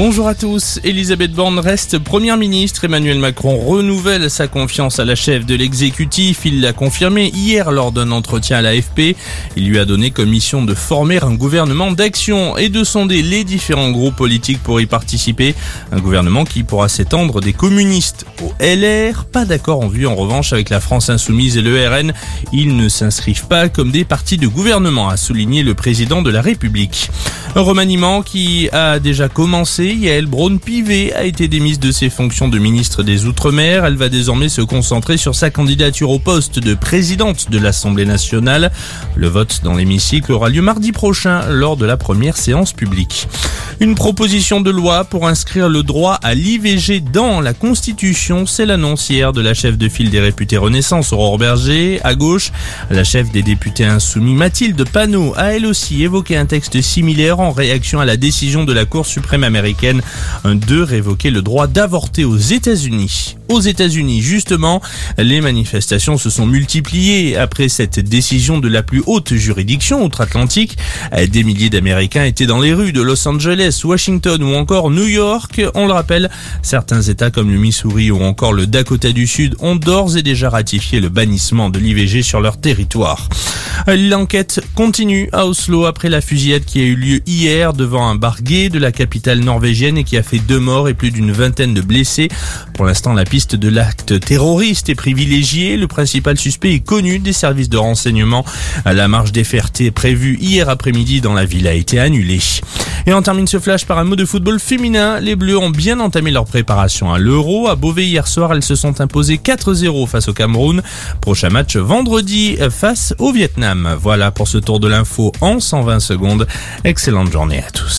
Bonjour à tous. Elisabeth Borne reste première ministre. Emmanuel Macron renouvelle sa confiance à la chef de l'exécutif. Il l'a confirmé hier lors d'un entretien à l'AFP. Il lui a donné comme mission de former un gouvernement d'action et de sonder les différents groupes politiques pour y participer. Un gouvernement qui pourra s'étendre des communistes au LR. Pas d'accord en vue en revanche avec la France insoumise et le RN. Ils ne s'inscrivent pas comme des partis de gouvernement, a souligné le président de la République. Un remaniement qui a déjà commencé. Yael Braun-Pivet a été démise de ses fonctions de ministre des Outre-mer. Elle va désormais se concentrer sur sa candidature au poste de présidente de l'Assemblée nationale. Le vote dans l'hémicycle aura lieu mardi prochain lors de la première séance publique. Une proposition de loi pour inscrire le droit à l'IVG dans la Constitution, c'est l'annoncière de la chef de file des réputés Renaissance, Aurore Berger. À gauche, la chef des députés insoumis, Mathilde Panot, a elle aussi évoqué un texte similaire en réaction à la décision de la Cour suprême américaine de révoquer le droit d'avorter aux États-Unis. Aux États-Unis, justement, les manifestations se sont multipliées après cette décision de la plus haute juridiction outre-Atlantique. Des milliers d'Américains étaient dans les rues de Los Angeles, Washington ou encore New York. On le rappelle, certains États comme le Missouri ou encore le Dakota du Sud ont d'ores et déjà ratifié le bannissement de l'IVG sur leur territoire. L'enquête continue à Oslo après la fusillade qui a eu lieu hier devant un bar de la capitale norvégienne et qui a fait deux morts et plus d'une vingtaine de blessés. Pour l'instant, la piste de l'acte terroriste est privilégiée. Le principal suspect est connu des services de renseignement. La marche des Fertés prévue hier après-midi dans la ville a été annulée. Et on termine ce flash par un mot de football féminin. Les Bleus ont bien entamé leur préparation à l'Euro. À Beauvais hier soir, elles se sont imposées 4-0 face au Cameroun. Prochain match vendredi face au Vietnam. Voilà pour ce tour de l'info en 120 secondes. Excellente journée à tous.